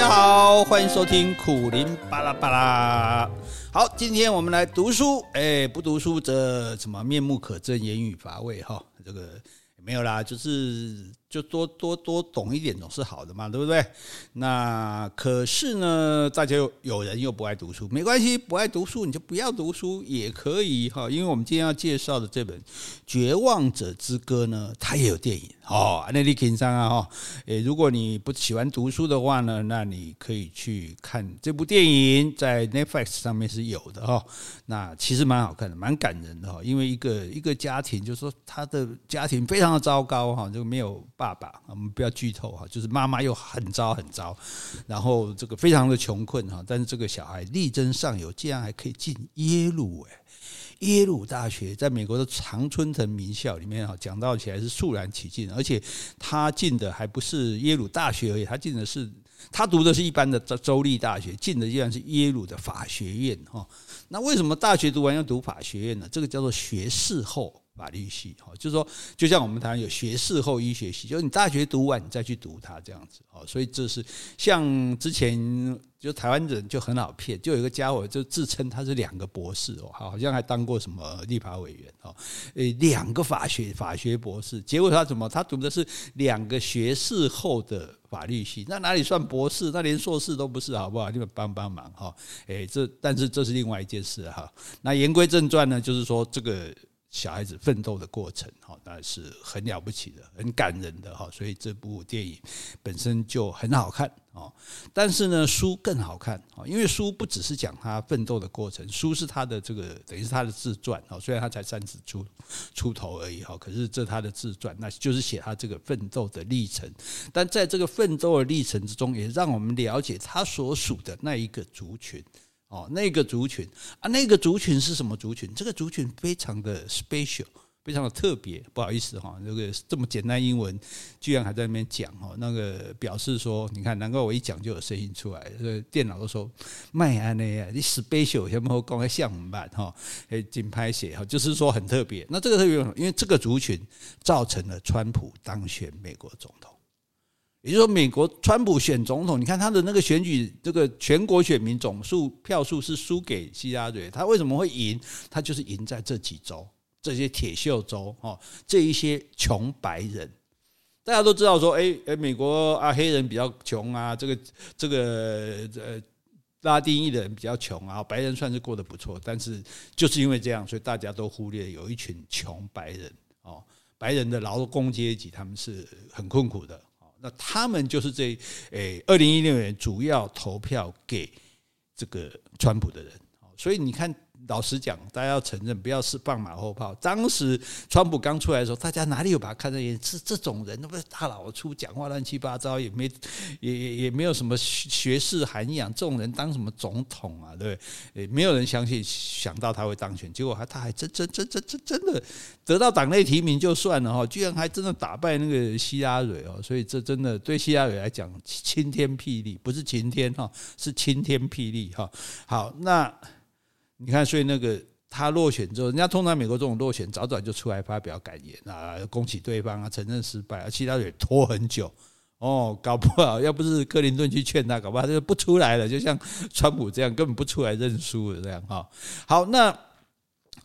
大家好，欢迎收听苦林巴拉巴拉。好，今天我们来读书，哎，不读书则什么面目可憎，言语乏味哈。这个没有啦，就是。就多多多懂一点总是好的嘛，对不对？那可是呢，大家有有人又不爱读书，没关系，不爱读书你就不要读书也可以哈。因为我们今天要介绍的这本《绝望者之歌》呢，它也有电影哦。那你听上啊哈，诶，如果你不喜欢读书的话呢，那你可以去看这部电影，在 Netflix 上面是有的哈。那其实蛮好看的，蛮感人的哈。因为一个一个家庭，就是说他的家庭非常的糟糕哈，就没有。爸爸，我们不要剧透哈，就是妈妈又很糟很糟，然后这个非常的穷困哈，但是这个小孩力争上游，竟然还可以进耶鲁哎，耶鲁大学在美国的常春藤名校里面哈，讲到起来是肃然起敬，而且他进的还不是耶鲁大学而已，他进的是他读的是一般的州州立大学，进的依然是耶鲁的法学院哈。那为什么大学读完要读法学院呢？这个叫做学士后。法律系哈，就是说，就像我们台湾有学士后医学系，就是你大学读完，你再去读它这样子哦。所以这是像之前就台湾人就很好骗，就有一个家伙就自称他是两个博士哦，好像还当过什么立法委员哦，诶，两个法学法学博士，结果他怎么？他读的是两个学士后的法律系，那哪里算博士？那连硕士都不是，好不好？你们帮帮忙哈。诶，这但是这是另外一件事哈。那言归正传呢，就是说这个。小孩子奋斗的过程，哈，那是很了不起的，很感人的，哈，所以这部电影本身就很好看，哦。但是呢，书更好看，哦，因为书不只是讲他奋斗的过程，书是他的这个等于是他的自传，哦，虽然他才三十出出头而已，哈，可是这他的自传，那就是写他这个奋斗的历程。但在这个奋斗的历程之中，也让我们了解他所属的那一个族群。哦，那个族群啊，那个族群是什么族群？这个族群非常的 special，非常的特别。不好意思哈，那个这么简单英文，居然还在那边讲哈，那个表示说，你看，难怪我一讲就有声音出来。这个电脑都说麦安内啊，你 special 什么讲个像我们办哈，诶，紧拍写哈，就是说很特别。那这个特别，因为这个族群造成了川普当选美国总统。也就是说，美国川普选总统，你看他的那个选举，这个全国选民总数票数是输给希拉蕊，他为什么会赢？他就是赢在这几州，这些铁锈州，哦，这一些穷白人，大家都知道说，哎哎，美国啊，黑人比较穷啊，这个这个呃，拉丁裔的人比较穷啊，白人算是过得不错，但是就是因为这样，所以大家都忽略有一群穷白人哦，白人的劳工阶级，他们是很困苦的。那他们就是这诶，二零一六年主要投票给这个川普的人，所以你看。老实讲，大家要承认，不要是放马后炮。当时川普刚出来的时候，大家哪里有把他看在眼里？是这种人，那不是大老粗，讲话乱七八糟，也没也也也没有什么学士涵养。这种人当什么总统啊？对对？也没有人相信，想到他会当选，结果还他还真真真真真真的得到党内提名就算了哈，居然还真的打败那个希拉蕊哦，所以这真的对希拉蕊来讲晴天霹雳，不是晴天哈，是晴天霹雳哈。好，那。你看，所以那个他落选之后，人家通常美国这种落选，早早就出来发表感言啊，恭喜对方啊，承认失败啊，其他人拖很久哦，搞不好要不是克林顿去劝他，搞不好就不出来了，就像川普这样，根本不出来认输了这样哈。好，那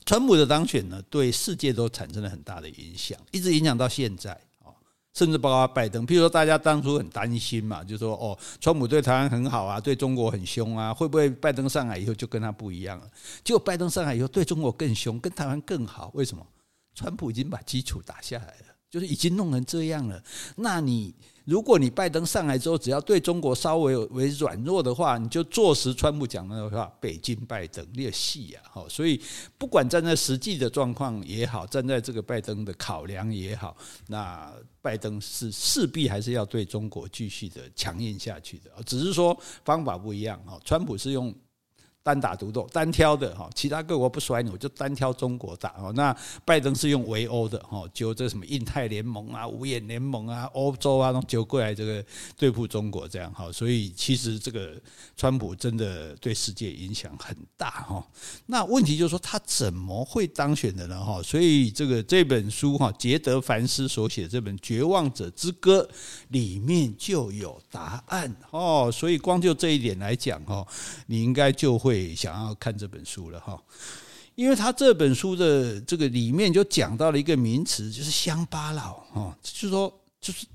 川普的当选呢，对世界都产生了很大的影响，一直影响到现在。甚至包括拜登，譬如说大家当初很担心嘛，就说哦，川普对台湾很好啊，对中国很凶啊，会不会拜登上来以后就跟他不一样了？结果拜登上来以后对中国更凶，跟台湾更好，为什么？川普已经把基础打下来了，就是已经弄成这样了，那你。如果你拜登上来之后，只要对中国稍微为软弱的话，你就坐实川普讲的话，北京拜登列戏啊！哈，所以不管站在实际的状况也好，站在这个拜登的考量也好，那拜登是势必还是要对中国继续的强硬下去的，只是说方法不一样啊。川普是用单打独斗，单挑的哈，其他各国不甩你，我就单挑中国打哦。那拜登是用围殴的哈，就这什么印太联盟啊、五眼联盟啊、欧洲啊，都揪过来这个对付中国这样哈。所以其实这个川普真的对世界影响很大哈。那问题就是说他怎么会当选的呢哈？所以这个这本书哈，杰德凡斯所写的这本《绝望者之歌》里面就有答案哦。所以光就这一点来讲哈，你应该就会。会想要看这本书了哈，因为他这本书的这个里面就讲到了一个名词，就是乡巴佬哈，就是说就是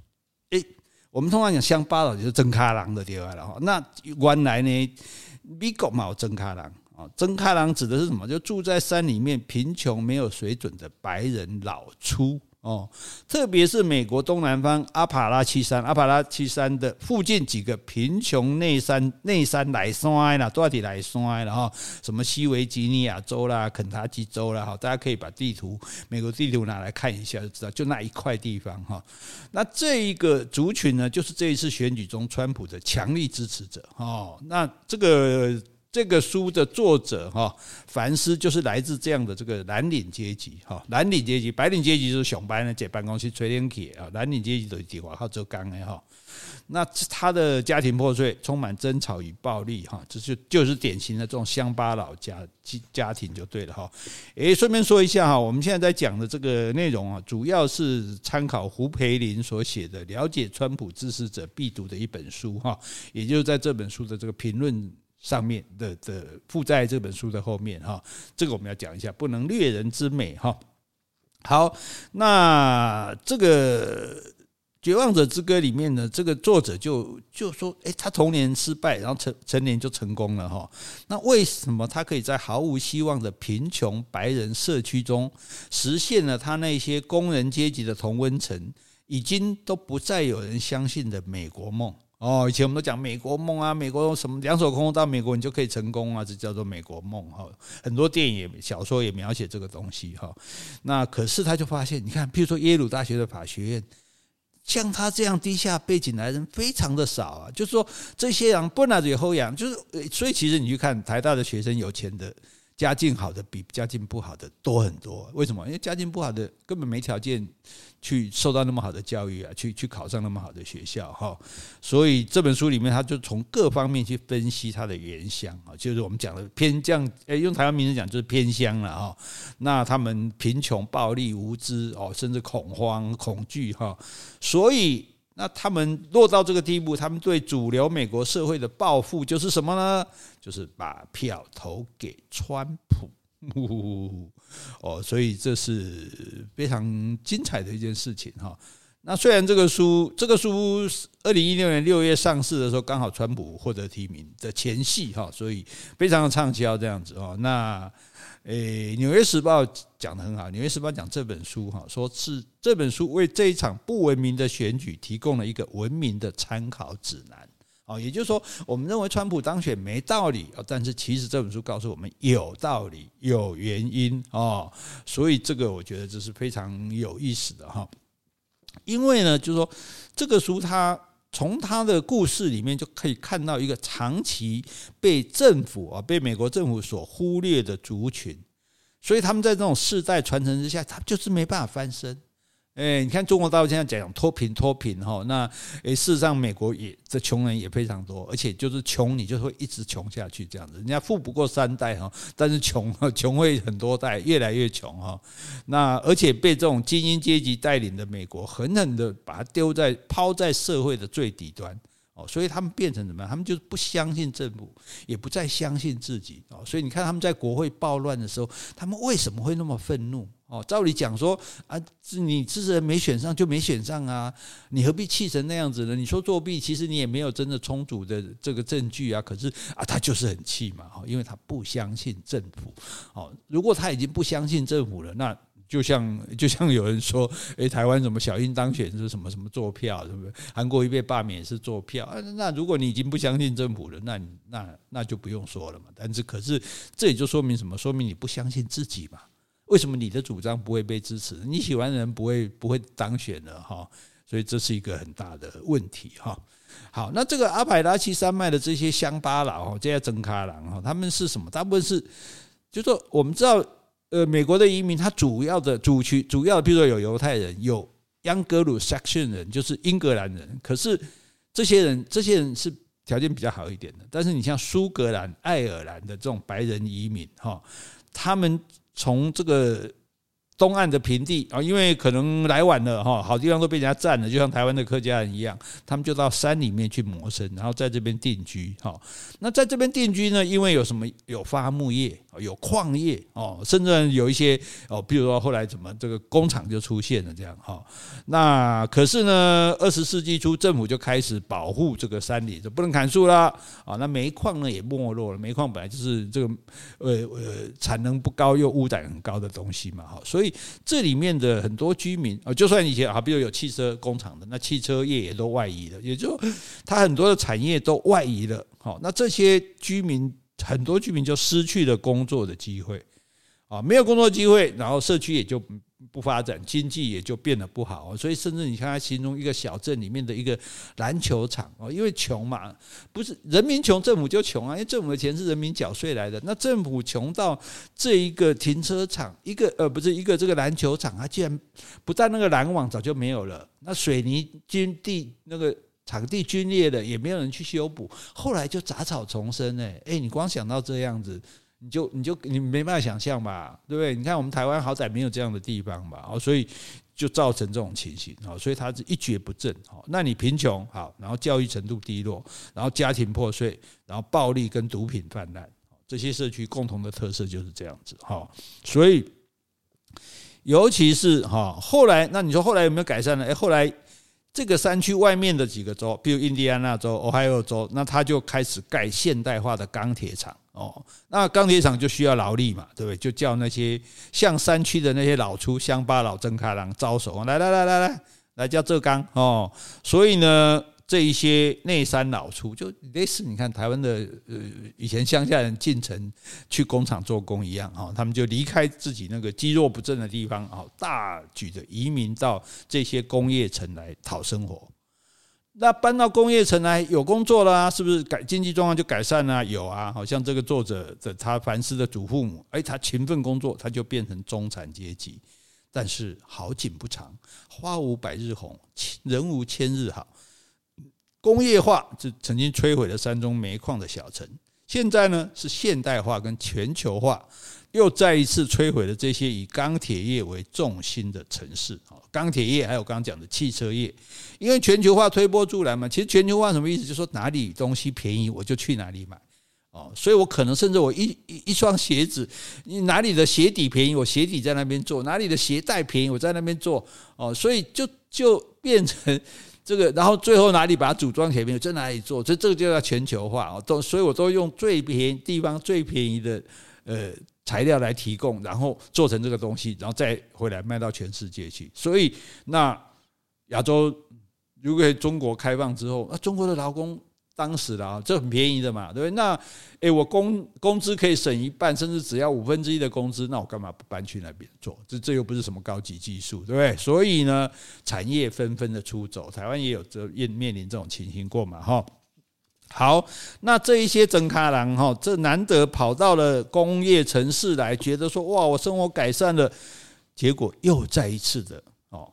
诶，我们通常讲乡巴佬就是装脚人的地方了哈。那原来呢，美国嘛有装脚人啊，装脚人指的是什么？就住在山里面、贫穷、没有水准的白人老粗。哦，特别是美国东南方阿帕拉契山，阿帕拉契山的附近几个贫穷内山内山来山啦，多底来山了哈，什么西维吉尼亚州啦、肯塔基州啦，哈，大家可以把地图美国地图拿来看一下就知道，就那一块地方哈。那这一个族群呢，就是这一次选举中川普的强力支持者哦。那这个。这个书的作者哈凡斯就是来自这样的这个蓝领阶级哈蓝领阶级白领阶级就是上班的在办公室吹冷气啊蓝领阶级的地方靠做工的哈那他的家庭破碎充满争吵与暴力哈这就就是典型的这种乡巴佬家家庭就对了哈诶顺便说一下哈我们现在在讲的这个内容啊主要是参考胡培林所写的了解川普支持者必读的一本书哈也就是在这本书的这个评论。上面的的附在这本书的后面哈，这个我们要讲一下，不能掠人之美哈。好，那这个《绝望者之歌》里面呢，这个作者就就说，诶，他童年失败，然后成成年就成功了哈。那为什么他可以在毫无希望的贫穷白人社区中，实现了他那些工人阶级的同温层，已经都不再有人相信的美国梦？哦，以前我们都讲美国梦啊，美国什么两手空空到美国你就可以成功啊，这叫做美国梦哈。很多电影、小说也描写这个东西哈。那可是他就发现，你看，譬如说耶鲁大学的法学院，像他这样低下背景来的人非常的少啊。就是说，这些人不拿嘴后仰，就是所以其实你去看台大的学生，有钱的。家境好的比家境不好的多很多，为什么？因为家境不好的根本没条件去受到那么好的教育啊，去去考上那么好的学校哈。所以这本书里面，他就从各方面去分析他的原乡啊，就是我们讲的偏乡，诶，用台湾名字讲就是偏乡了哈。那他们贫穷、暴力、无知哦，甚至恐慌、恐惧哈。所以。那他们落到这个地步，他们对主流美国社会的报复就是什么呢？就是把票投给川普。哦，所以这是非常精彩的一件事情哈。那虽然这个书，这个书二零一六年六月上市的时候，刚好川普获得提名的前夕哈，所以非常的畅销这样子哦。那。诶，《纽约时报》讲得很好，《纽约时报》讲这本书哈，说是这本书为这一场不文明的选举提供了一个文明的参考指南。哦，也就是说，我们认为川普当选没道理，但是其实这本书告诉我们有道理、有原因哦。所以这个我觉得这是非常有意思的哈。因为呢，就是说这个书它从他的故事里面就可以看到一个长期被政府啊，被美国政府所忽略的族群，所以他们在这种世代传承之下，他就是没办法翻身。哎，你看中国大陆现在讲脱贫脱贫哈，那诶，事实上美国也这穷人也非常多，而且就是穷，你就会一直穷下去这样子。人家富不过三代哈，但是穷 穷会很多代，越来越穷哈。那而且被这种精英阶级带领的美国狠狠的把它丢在抛在社会的最底端所以他们变成怎么样？他们就是不相信政府，也不再相信自己哦。所以你看他们在国会暴乱的时候，他们为什么会那么愤怒？哦，照理讲说啊，你支持人没选上就没选上啊，你何必气成那样子呢？你说作弊，其实你也没有真的充足的这个证据啊。可是啊，他就是很气嘛，因为他不相信政府。哦，如果他已经不相信政府了，那就像 就像有人说，诶，台湾什么小英当选是什么什么坐票，是不是？韩国一被罢免是坐票？那如果你已经不相信政府了，那那那就不用说了嘛。但是可是这也就说明什么？说明你不相信自己嘛。为什么你的主张不会被支持？你喜欢的人不会不会当选了哈？所以这是一个很大的问题哈。好，那这个阿帕拉奇山脉的这些乡巴佬哈，这些真卡郎哈，他们是什么？大部分是，就说我们知道，呃，美国的移民，他主要的主区，主要的，比如说有犹太人，有盎格鲁撒克逊人，就是英格兰人。可是这些人，这些人是条件比较好一点的。但是你像苏格兰、爱尔兰的这种白人移民哈，他们从这个。东岸的平地啊，因为可能来晚了哈，好地方都被人家占了，就像台湾的客家人一样，他们就到山里面去谋生，然后在这边定居哈。那在这边定居呢，因为有什么有伐木业。有矿业哦，甚至有一些哦，比如说后来怎么这个工厂就出现了这样哈。那可是呢，二十世纪初政府就开始保护这个山林，就不能砍树了啊。那煤矿呢也没落了，煤矿本来就是这个呃呃产能不高又污染很高的东西嘛哈。所以这里面的很多居民啊，就算以前啊，比如有汽车工厂的，那汽车业也都外移了，也就它很多的产业都外移了。好，那这些居民。很多居民就失去了工作的机会，啊，没有工作机会，然后社区也就不发展，经济也就变得不好，所以甚至你看，他形容一个小镇里面的一个篮球场哦，因为穷嘛，不是人民穷，政府就穷啊，因为政府的钱是人民缴税来的，那政府穷到这一个停车场，一个呃不是一个这个篮球场，它竟然不但那个篮网早就没有了，那水泥军地那个。场地龟裂了，也没有人去修补，后来就杂草丛生哎哎，你光想到这样子，你就你就你没办法想象吧，对不对？你看我们台湾好歹没有这样的地方吧，哦，所以就造成这种情形，哦，所以它是一蹶不振，哦，那你贫穷好，然后教育程度低落，然后家庭破碎，然后暴力跟毒品泛滥，这些社区共同的特色就是这样子，哈，所以尤其是哈后来，那你说后来有没有改善呢？哎，后来。这个山区外面的几个州，比如印第安纳州、俄亥俄州，那他就开始盖现代化的钢铁厂哦。那钢铁厂就需要劳力嘛，对不对？就叫那些像山区的那些老粗、乡巴佬、曾卡郎招手，来来来来来，来叫浙钢哦。所以呢。这一些内山老粗，就类似你看台湾的呃以前乡下人进城去工厂做工一样哈，他们就离开自己那个积弱不振的地方啊，大举的移民到这些工业城来讨生活。那搬到工业城来有工作了，是不是改经济状况就改善了？有啊，好像这个作者的他凡斯的祖父母，哎，他勤奋工作，他就变成中产阶级。但是好景不长，花无百日红，人无千日好。工业化是曾经摧毁了山中煤矿的小城，现在呢是现代化跟全球化又再一次摧毁了这些以钢铁业为重心的城市啊。钢铁业还有刚刚讲的汽车业，因为全球化推波助澜嘛。其实全球化什么意思？就是说哪里东西便宜，我就去哪里买哦。所以我可能甚至我一一一双鞋子，你哪里的鞋底便宜，我鞋底在那边做；哪里的鞋带便宜，我在那边做。哦，所以就就变成。这个，然后最后哪里把它组装起来，在哪里做，这这个就叫全球化哦。都，所以我都用最便宜地方最便宜的呃材料来提供，然后做成这个东西，然后再回来卖到全世界去。所以那亚洲如果中国开放之后，那中国的劳工。当时的啊，这很便宜的嘛，对不对？那诶，我工工资可以省一半，甚至只要五分之一的工资，那我干嘛不搬去那边做？这这又不是什么高级技术，对不对？所以呢，产业纷纷的出走，台湾也有这面面临这种情形过嘛，哈。好，那这一些曾卡郎哈，这难得跑到了工业城市来，觉得说哇，我生活改善了，结果又再一次的哦，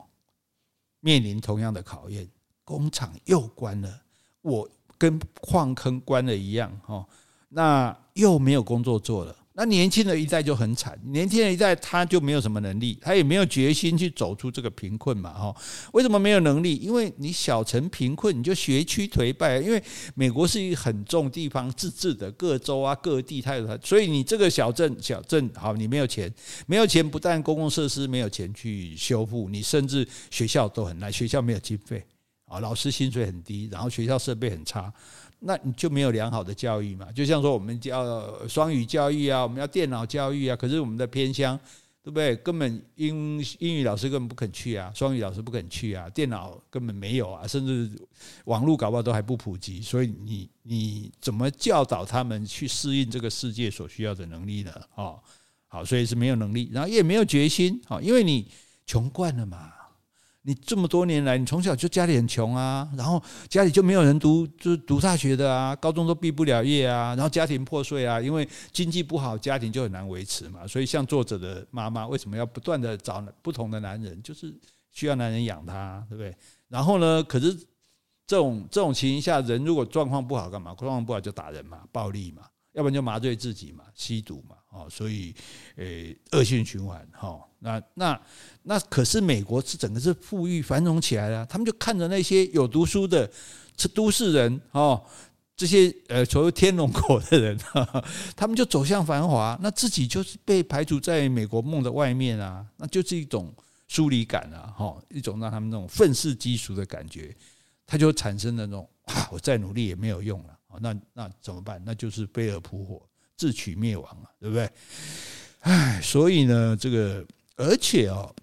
面临同样的考验，工厂又关了，我。跟矿坑关了一样，哈，那又没有工作做了。那年轻的一代就很惨，年轻的一代他就没有什么能力，他也没有决心去走出这个贫困嘛，哈。为什么没有能力？因为你小城贫困，你就学区颓败。因为美国是一个很重地方自治的，各州啊各地它有它，所以你这个小镇小镇好，你没有钱，没有钱，不但公共设施没有钱去修复，你甚至学校都很烂，学校没有经费。啊，老师薪水很低，然后学校设备很差，那你就没有良好的教育嘛？就像说我们要双语教育啊，我们要电脑教育啊，可是我们的偏乡，对不对？根本英英语老师根本不肯去啊，双语老师不肯去啊，电脑根本没有啊，甚至网络搞不好都还不普及，所以你你怎么教导他们去适应这个世界所需要的能力呢？啊，好，所以是没有能力，然后也没有决心啊，因为你穷惯了嘛。你这么多年来，你从小就家里很穷啊，然后家里就没有人读，就是读大学的啊，高中都毕不了业啊，然后家庭破碎啊，因为经济不好，家庭就很难维持嘛。所以像作者的妈妈为什么要不断的找不同的男人，就是需要男人养她，对不对？然后呢，可是这种这种情形下，人如果状况不好，干嘛？状况不好就打人嘛，暴力嘛，要不然就麻醉自己嘛，吸毒嘛。哦，所以，诶，恶性循环，哈，那那那可是美国是整个是富裕繁荣起来了，他们就看着那些有读书的，是都市人，哦，这些呃所谓天龙国的人，他们就走向繁华，那自己就是被排除在美国梦的外面啊，那就是一种疏离感啊，哈，一种让他们那种愤世嫉俗的感觉，他就产生那种啊，我再努力也没有用了，那那怎么办？那就是飞蛾扑火。自取灭亡啊，对不对？唉，所以呢，这个而且哦，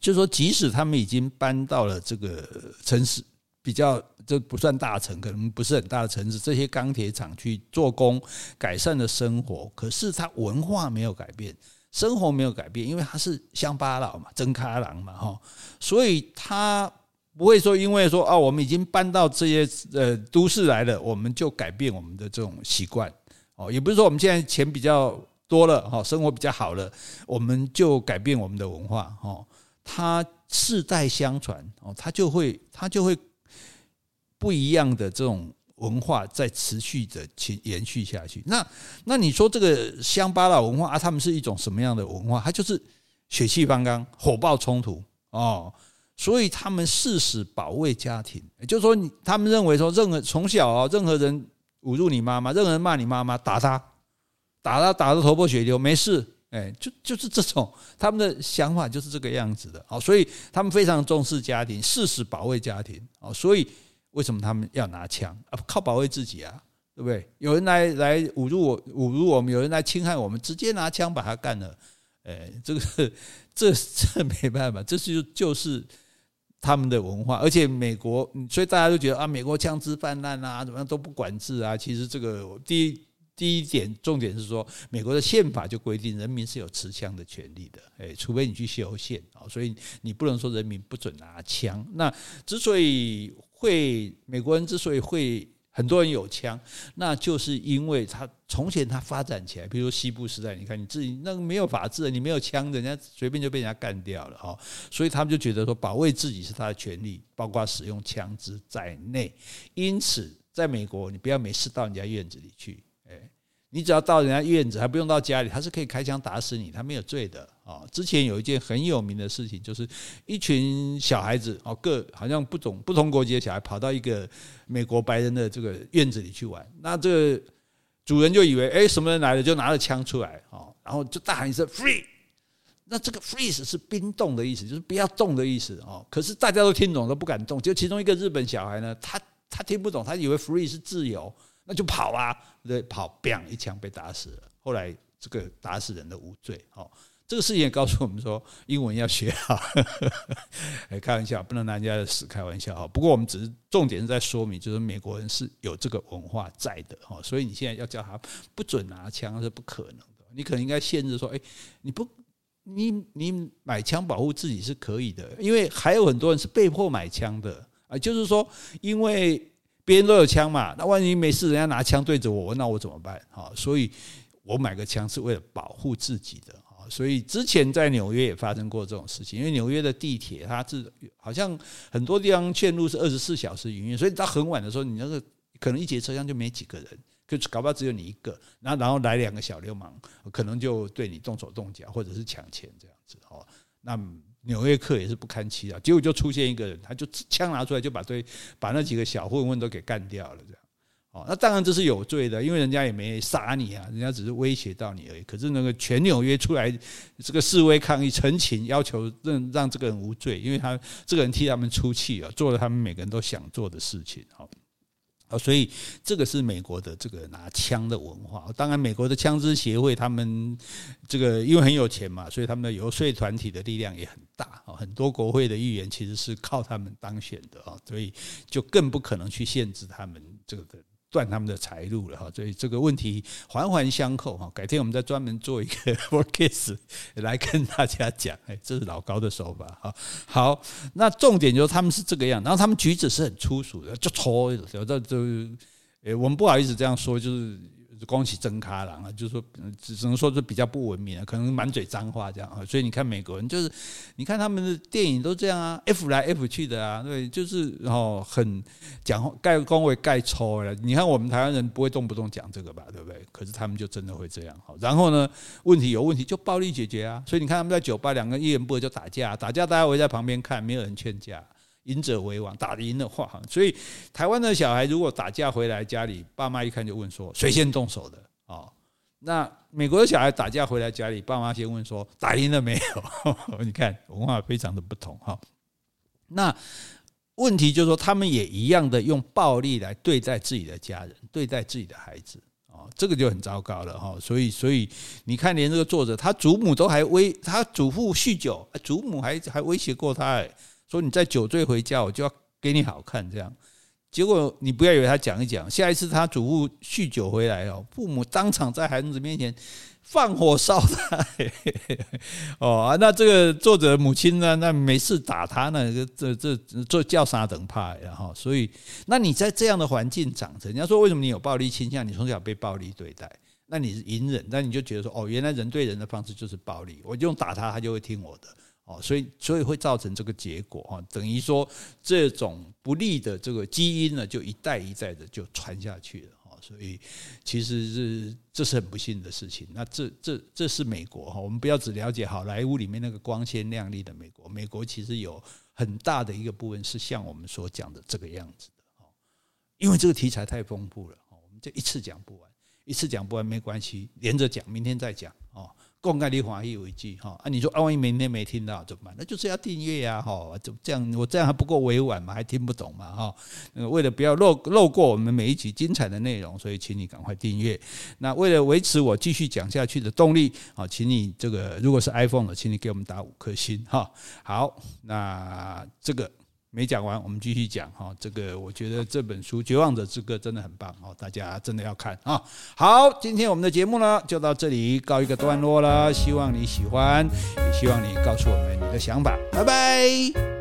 就说即使他们已经搬到了这个城市，比较这不算大城，可能不是很大的城市，这些钢铁厂去做工，改善了生活，可是他文化没有改变，生活没有改变，因为他是乡巴佬嘛，真咖郎嘛，哈，所以他不会说，因为说啊，我们已经搬到这些呃都市来了，我们就改变我们的这种习惯。哦，也不是说我们现在钱比较多了，哈，生活比较好了，我们就改变我们的文化，哦，它世代相传，哦，它就会它就会不一样的这种文化在持续的去延续下去。那那你说这个乡巴佬文化啊，他们是一种什么样的文化？它就是血气方刚、火爆冲突哦，所以他们誓死保卫家庭，也就是说，他们认为说，任何从小啊，任何人。侮辱你妈妈，任何人骂你妈妈，打他，打他，打得头破血流，没事，哎，就就是这种，他们的想法就是这个样子的，好，所以他们非常重视家庭，誓死保卫家庭，哦，所以为什么他们要拿枪啊？靠保卫自己啊，对不对？有人来来侮辱我，侮辱我们，有人来侵害我们，直接拿枪把他干了，哎，这个这这没办法，这是就是。他们的文化，而且美国，所以大家都觉得啊，美国枪支泛滥啊，怎么样都不管制啊。其实这个第一第一点重点是说，美国的宪法就规定人民是有持枪的权利的，诶，除非你去修宪啊，所以你不能说人民不准拿枪。那之所以会美国人之所以会。很多人有枪，那就是因为他从前他发展起来，比如说西部时代，你看你自己那个没有法治，你没有枪，人家随便就被人家干掉了哈，所以他们就觉得说保卫自己是他的权利，包括使用枪支在内。因此，在美国，你不要没事到人家院子里去，你只要到人家院子，还不用到家里，他是可以开枪打死你，他没有罪的啊。之前有一件很有名的事情，就是一群小孩子哦，各好像不同不同国籍的小孩跑到一个美国白人的这个院子里去玩，那这个主人就以为哎什么人来了，就拿着枪出来哦，然后就大喊一声 “free”，那这个 “freeze” 是冰冻的意思，就是不要动的意思哦。可是大家都听懂，都不敢动。就其中一个日本小孩呢，他他听不懂，他以为 “free” 是自由。那就跑啊，对，跑，砰，一枪被打死了。后来这个打死人的无罪。哦，这个事情也告诉我们说，英文要学好。哎，开玩笑，不能拿人家的死开玩笑。不过我们只是重点是在说明，就是美国人是有这个文化在的。哈，所以你现在要叫他不准拿枪是不可能的。你可能应该限制说，哎，你不，你你买枪保护自己是可以的，因为还有很多人是被迫买枪的啊，就是说因为。别人都有枪嘛，那万一没事，人家拿枪对着我，那我怎么办？哈，所以我买个枪是为了保护自己的。哈，所以之前在纽约也发生过这种事情，因为纽约的地铁它是好像很多地方线路是二十四小时营运，所以到很晚的时候，你那个可能一节车厢就没几个人，就搞不好只有你一个，然后然后来两个小流氓，可能就对你动手动脚，或者是抢钱这样子。哈，那。纽约客也是不堪其扰，结果就出现一个人，他就枪拿出来就把对把那几个小混混都给干掉了，这样。哦，那当然这是有罪的，因为人家也没杀你啊，人家只是威胁到你而已。可是那个全纽约出来这个示威抗议陈情，要求让让这个人无罪，因为他这个人替他们出气啊，做了他们每个人都想做的事情。好。啊，所以这个是美国的这个拿枪的文化。当然，美国的枪支协会他们这个因为很有钱嘛，所以他们的游说团体的力量也很大啊。很多国会的议员其实是靠他们当选的啊，所以就更不可能去限制他们这个的断他们的财路了哈。所以这个问题环环相扣哈。改天我们再专门做一个 workcase 来跟大家讲，哎，这是老高的手法哈。好，那重点就是他们是这个样，然后他们举止是很粗俗的，就搓，有的就，诶，我们不好意思这样说，就是。恭喜真咖郎啊，就是说，只只能说是比较不文明啊，可能满嘴脏话这样啊。所以你看美国人，就是你看他们的电影都这样啊，F 来 F 去的啊，对，就是然后很讲话盖恭维盖抽了。你看我们台湾人不会动不动讲这个吧，对不对？可是他们就真的会这样。好，然后呢，问题有问题就暴力解决啊。所以你看他们在酒吧两个一言不合就打架，打架大家围在旁边看，没有人劝架。赢者为王，打赢的话，所以台湾的小孩如果打架回来家里，爸妈一看就问说谁先动手的哦，那美国的小孩打架回来家里，爸妈先问说打赢了没有？你看文化非常的不同哈。那问题就是说，他们也一样的用暴力来对待自己的家人，对待自己的孩子哦，这个就很糟糕了哈。所以，所以你看，连这个作者他祖母都还威，他祖父酗酒，祖母还还威胁过他。说你再酒醉回家，我就要给你好看。这样，结果你不要以为他讲一讲，下一次他祖父酗酒回来哦，父母当场在孩子面前放火烧他。哦，那这个作者母亲呢？那没事打他呢？这这这叫啥等怕呀？哈，所以，那你在这样的环境长成，人家说为什么你有暴力倾向？你从小被暴力对待，那你是隐忍，那你就觉得说，哦，原来人对人的方式就是暴力，我就用打他，他就会听我的。哦，所以所以会造成这个结果哈，等于说这种不利的这个基因呢，就一代一代的就传下去了哈。所以其实是这是很不幸的事情。那这这这是美国哈，我们不要只了解好莱坞里面那个光鲜亮丽的美国，美国其实有很大的一个部分是像我们所讲的这个样子的哈。因为这个题材太丰富了哈，我们就一次讲不完，一次讲不完没关系，连着讲，明天再讲公开你华语为句哈啊，你说啊，万一明天没听到怎么办？那就是要订阅呀哈，就这样，我这样还不够委婉吗？还听不懂吗哈？为了不要漏漏过我们每一集精彩的内容，所以请你赶快订阅。那为了维持我继续讲下去的动力啊，请你这个如果是 iPhone 的，请你给我们打五颗星哈。好，那这个。没讲完，我们继续讲哈。这个我觉得这本书《绝望者之歌》真的很棒哦，大家真的要看啊。好，今天我们的节目呢就到这里告一个段落了，希望你喜欢，也希望你告诉我们你的想法。拜拜。